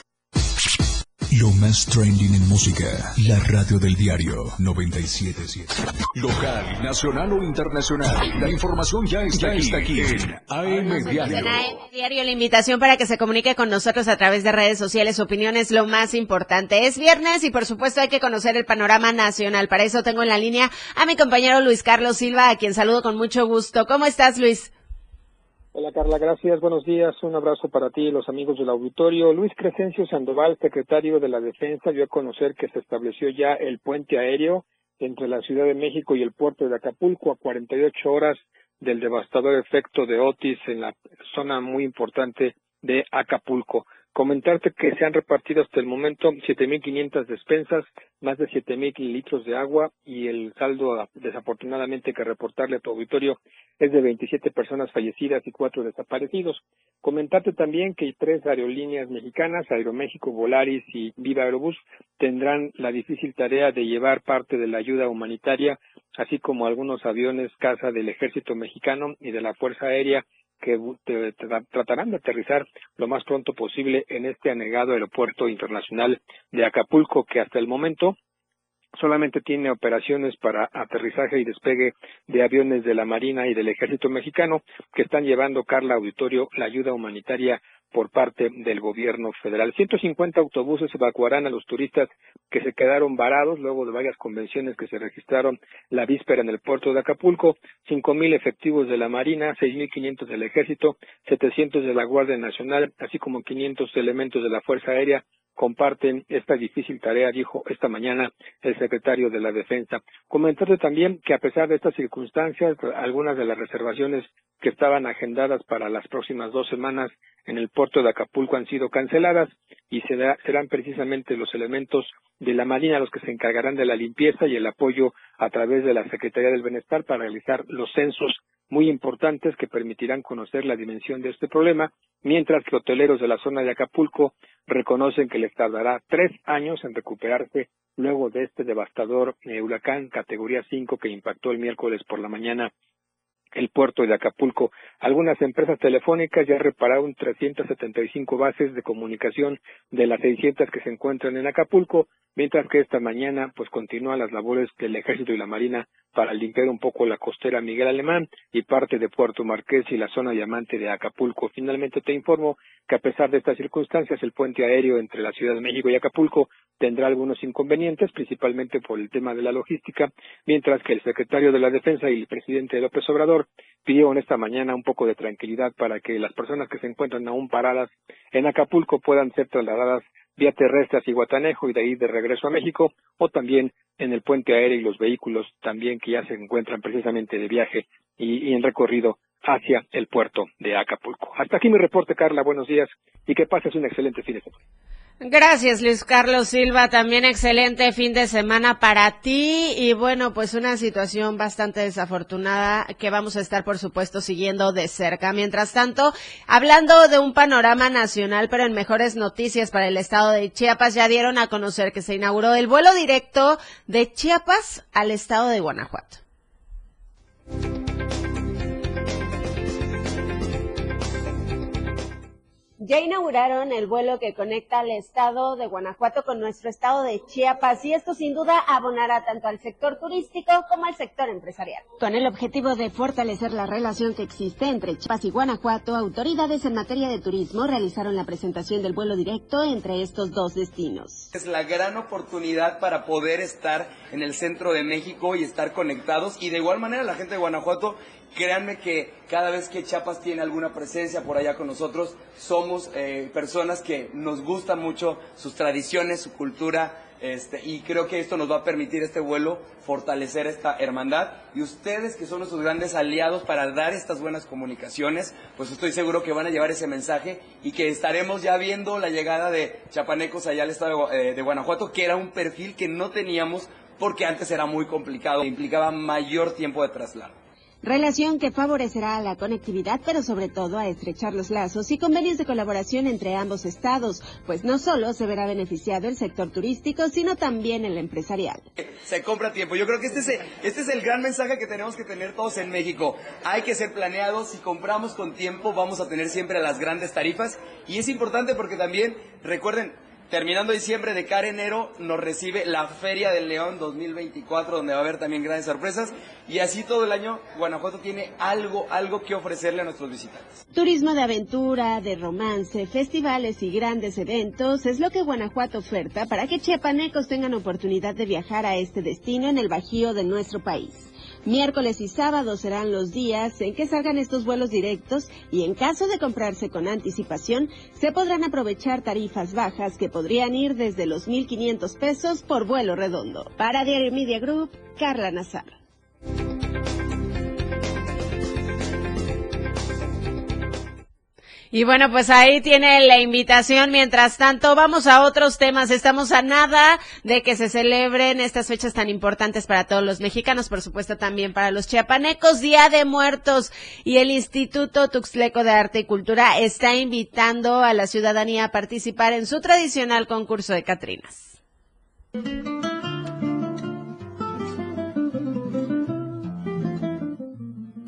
Lo más trending en música. La radio del diario 977. Local, nacional o internacional. La información ya está, está aquí en AM Diario. En AM Diario la invitación para que se comunique con nosotros a través de redes sociales. Su opinión es lo más importante. Es viernes y por supuesto hay que conocer el panorama nacional. Para eso tengo en la línea a mi compañero Luis Carlos Silva, a quien saludo con mucho gusto. ¿Cómo estás, Luis? Hola Carla, gracias. Buenos días. Un abrazo para ti y los amigos del auditorio. Luis Crescencio Sandoval, secretario de la Defensa, dio a conocer que se estableció ya el puente aéreo entre la Ciudad de México y el puerto de Acapulco a 48 horas del devastador efecto de Otis en la zona muy importante de Acapulco. Comentarte que se han repartido hasta el momento 7.500 despensas, más de 7.000 litros de agua y el saldo desafortunadamente que reportarle a tu auditorio es de 27 personas fallecidas y cuatro desaparecidos. Comentarte también que tres aerolíneas mexicanas, Aeroméxico, Volaris y Viva Aerobús, tendrán la difícil tarea de llevar parte de la ayuda humanitaria, así como algunos aviones casa del ejército mexicano y de la Fuerza Aérea que tratarán de aterrizar lo más pronto posible en este anegado aeropuerto internacional de Acapulco, que hasta el momento solamente tiene operaciones para aterrizaje y despegue de aviones de la Marina y del Ejército Mexicano que están llevando, Carla Auditorio, la ayuda humanitaria por parte del gobierno federal. 150 autobuses evacuarán a los turistas que se quedaron varados luego de varias convenciones que se registraron la víspera en el puerto de Acapulco, 5.000 efectivos de la Marina, 6.500 del Ejército, 700 de la Guardia Nacional, así como 500 elementos de la Fuerza Aérea comparten esta difícil tarea, dijo esta mañana el secretario de la Defensa. Comentarle también que a pesar de estas circunstancias, algunas de las reservaciones que estaban agendadas para las próximas dos semanas en el puerto de Acapulco han sido canceladas y serán precisamente los elementos de la Marina los que se encargarán de la limpieza y el apoyo a través de la Secretaría del Bienestar para realizar los censos muy importantes que permitirán conocer la dimensión de este problema, mientras que hoteleros de la zona de Acapulco reconocen que les tardará tres años en recuperarse luego de este devastador eh, huracán categoría 5 que impactó el miércoles por la mañana el puerto de Acapulco. Algunas empresas telefónicas ya repararon 375 bases de comunicación de las 600 que se encuentran en Acapulco, mientras que esta mañana pues continúan las labores del Ejército y la Marina para limpiar un poco la costera Miguel Alemán y parte de Puerto Marqués y la zona diamante de Acapulco. Finalmente te informo que a pesar de estas circunstancias el puente aéreo entre la Ciudad de México y Acapulco tendrá algunos inconvenientes, principalmente por el tema de la logística, mientras que el secretario de la Defensa y el presidente López Obrador pidieron esta mañana un poco de tranquilidad para que las personas que se encuentran aún paradas en Acapulco puedan ser trasladadas vía terrestre hacia Guatanejo y de ahí de regreso a México, o también en el puente aéreo y los vehículos también que ya se encuentran precisamente de viaje y, y en recorrido hacia el puerto de Acapulco. Hasta aquí mi reporte, Carla. Buenos días y que pases un excelente fin de semana. Gracias, Luis Carlos Silva. También excelente fin de semana para ti. Y bueno, pues una situación bastante desafortunada que vamos a estar, por supuesto, siguiendo de cerca. Mientras tanto, hablando de un panorama nacional, pero en mejores noticias para el estado de Chiapas, ya dieron a conocer que se inauguró el vuelo directo de Chiapas al estado de Guanajuato. Ya inauguraron el vuelo que conecta al estado de Guanajuato con nuestro estado de Chiapas y esto sin duda abonará tanto al sector turístico como al sector empresarial. Con el objetivo de fortalecer la relación que existe entre Chiapas y Guanajuato, autoridades en materia de turismo realizaron la presentación del vuelo directo entre estos dos destinos. Es la gran oportunidad para poder estar en el centro de México y estar conectados y de igual manera la gente de Guanajuato Créanme que cada vez que Chiapas tiene alguna presencia por allá con nosotros, somos eh, personas que nos gustan mucho sus tradiciones, su cultura, este, y creo que esto nos va a permitir este vuelo fortalecer esta hermandad. Y ustedes que son nuestros grandes aliados para dar estas buenas comunicaciones, pues estoy seguro que van a llevar ese mensaje y que estaremos ya viendo la llegada de chapanecos allá al estado de, eh, de Guanajuato, que era un perfil que no teníamos porque antes era muy complicado, implicaba mayor tiempo de traslado relación que favorecerá a la conectividad, pero sobre todo a estrechar los lazos y convenios de colaboración entre ambos estados, pues no solo se verá beneficiado el sector turístico, sino también el empresarial. Se compra tiempo. Yo creo que este es, este es el gran mensaje que tenemos que tener todos en México. Hay que ser planeados. Si compramos con tiempo, vamos a tener siempre las grandes tarifas. Y es importante porque también, recuerden, Terminando diciembre de cara enero nos recibe la Feria del León 2024 donde va a haber también grandes sorpresas y así todo el año Guanajuato tiene algo, algo que ofrecerle a nuestros visitantes. Turismo de aventura, de romance, festivales y grandes eventos es lo que Guanajuato oferta para que chiapanecos tengan oportunidad de viajar a este destino en el bajío de nuestro país. Miércoles y sábado serán los días en que salgan estos vuelos directos y en caso de comprarse con anticipación, se podrán aprovechar tarifas bajas que podrían ir desde los 1.500 pesos por vuelo redondo. Para Diario Media Group, Carla Nazar. Y bueno, pues ahí tiene la invitación. Mientras tanto, vamos a otros temas. Estamos a nada de que se celebren estas fechas tan importantes para todos los mexicanos, por supuesto también para los chiapanecos, Día de Muertos. Y el Instituto Tuxtleco de Arte y Cultura está invitando a la ciudadanía a participar en su tradicional concurso de Catrinas.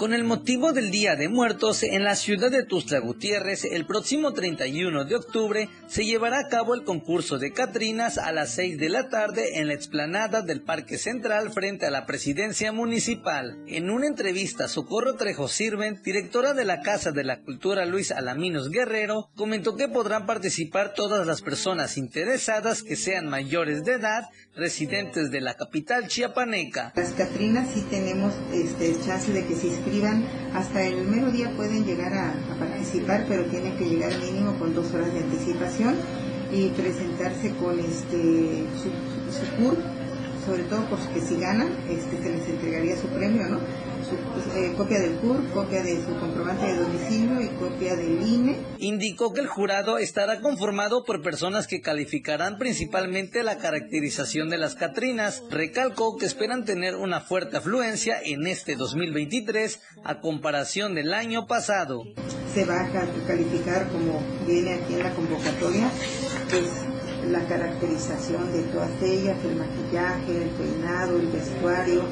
Con el motivo del Día de Muertos, en la ciudad de Tuzla Gutiérrez, el próximo 31 de octubre se llevará a cabo el concurso de Catrinas a las 6 de la tarde en la explanada del Parque Central frente a la presidencia municipal. En una entrevista, Socorro Trejo Sirven, directora de la Casa de la Cultura Luis Alaminos Guerrero, comentó que podrán participar todas las personas interesadas que sean mayores de edad, residentes de la capital chiapaneca. Las Catrinas sí tenemos este, chance de que se inscriban, hasta el mero día pueden llegar a, participar, pero tienen que llegar mínimo con dos horas de anticipación y presentarse con este su, su CUR, sobre todo porque si ganan, este, se les entregaría su premio, ¿no? Eh, copia del CUR, copia de su comprobante de domicilio y copia del INE. Indicó que el jurado estará conformado por personas que calificarán principalmente la caracterización de las Catrinas. Recalcó que esperan tener una fuerte afluencia en este 2023 a comparación del año pasado. Se va a calificar como viene aquí en la convocatoria, es la caracterización de todas ellas, el maquillaje, el peinado, el vestuario,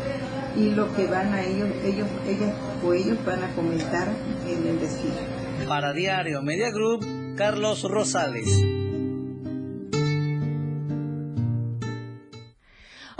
y lo que van a ellos, ellos, ellas o ellos van a comentar en el desfile. Para Diario Media Group, Carlos Rosales.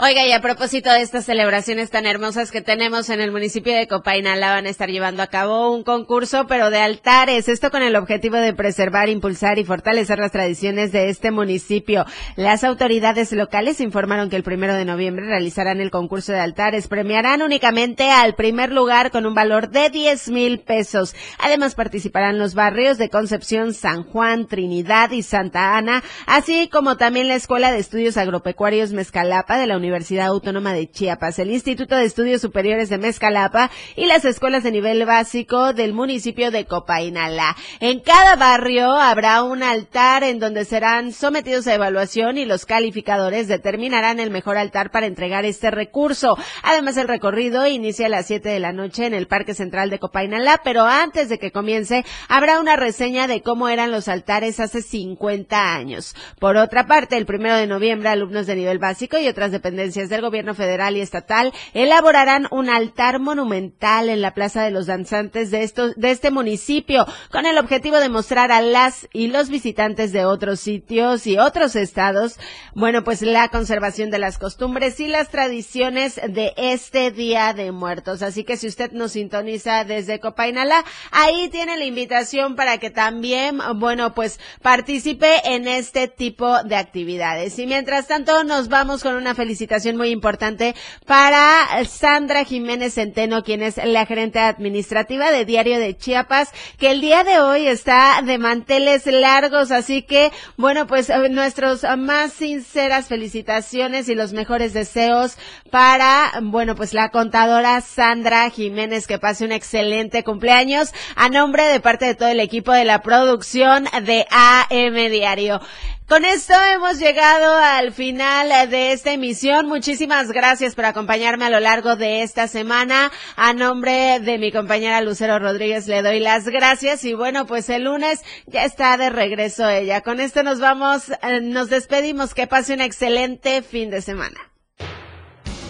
Oiga, y a propósito de estas celebraciones tan hermosas que tenemos en el municipio de Copainala, van a estar llevando a cabo un concurso, pero de altares. Esto con el objetivo de preservar, impulsar y fortalecer las tradiciones de este municipio. Las autoridades locales informaron que el primero de noviembre realizarán el concurso de altares. Premiarán únicamente al primer lugar con un valor de 10 mil pesos. Además participarán los barrios de Concepción, San Juan, Trinidad y Santa Ana, así como también la Escuela de Estudios Agropecuarios Mezcalapa de la Universidad Universidad Autónoma de Chiapas, el Instituto de Estudios Superiores de Mezcalapa y las escuelas de nivel básico del municipio de Copainala. En cada barrio habrá un altar en donde serán sometidos a evaluación y los calificadores determinarán el mejor altar para entregar este recurso. Además, el recorrido inicia a las 7 de la noche en el Parque Central de Copainalá, pero antes de que comience, habrá una reseña de cómo eran los altares hace 50 años. Por otra parte, el primero de noviembre, alumnos de nivel básico y otras dependencias del gobierno federal y estatal elaborarán un altar monumental en la Plaza de los Danzantes de, estos, de este municipio, con el objetivo de mostrar a las y los visitantes de otros sitios y otros estados, bueno, pues la conservación de las costumbres y las tradiciones de este Día de Muertos. Así que si usted nos sintoniza desde Copainala, ahí tiene la invitación para que también, bueno, pues participe en este tipo de actividades. Y mientras tanto, nos vamos con una felicitación muy importante para Sandra Jiménez Centeno, quien es la gerente administrativa de Diario de Chiapas, que el día de hoy está de manteles largos. Así que, bueno, pues nuestros más sinceras felicitaciones y los mejores deseos para, bueno, pues la contadora Sandra Jiménez, que pase un excelente cumpleaños a nombre de parte de todo el equipo de la producción de AM Diario. Con esto hemos llegado al final de esta emisión. Muchísimas gracias por acompañarme a lo largo de esta semana. A nombre de mi compañera Lucero Rodríguez le doy las gracias y bueno, pues el lunes ya está de regreso ella. Con esto nos vamos, eh, nos despedimos. Que pase un excelente fin de semana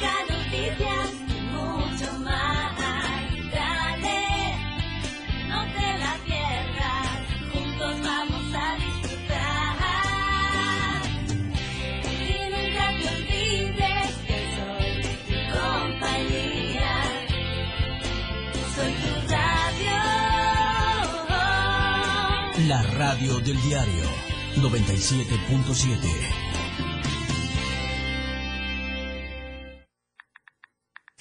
y mucho más. Dale, no te la pierdas, juntos vamos a disfrutar. Y nunca te olvides que soy tu compañía. Soy tu radio. La radio del diario 97.7.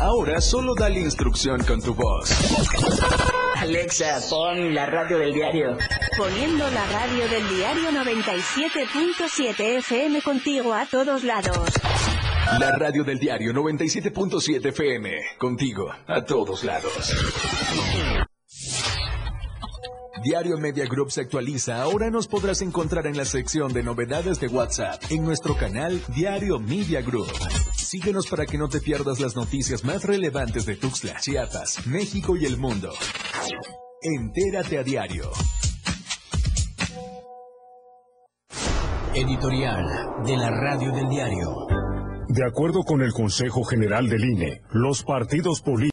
Ahora solo dale instrucción con tu voz. Alexa, pon la radio del diario. Poniendo la radio del diario 97.7 FM contigo a todos lados. La radio del diario 97.7 FM. Contigo a todos lados. Diario Media Group se actualiza. Ahora nos podrás encontrar en la sección de novedades de WhatsApp en nuestro canal Diario Media Group. Síguenos para que no te pierdas las noticias más relevantes de Tuxtla, Chiapas, México y el mundo. Entérate a diario. Editorial de la Radio del Diario. De acuerdo con el Consejo General del INE, los partidos políticos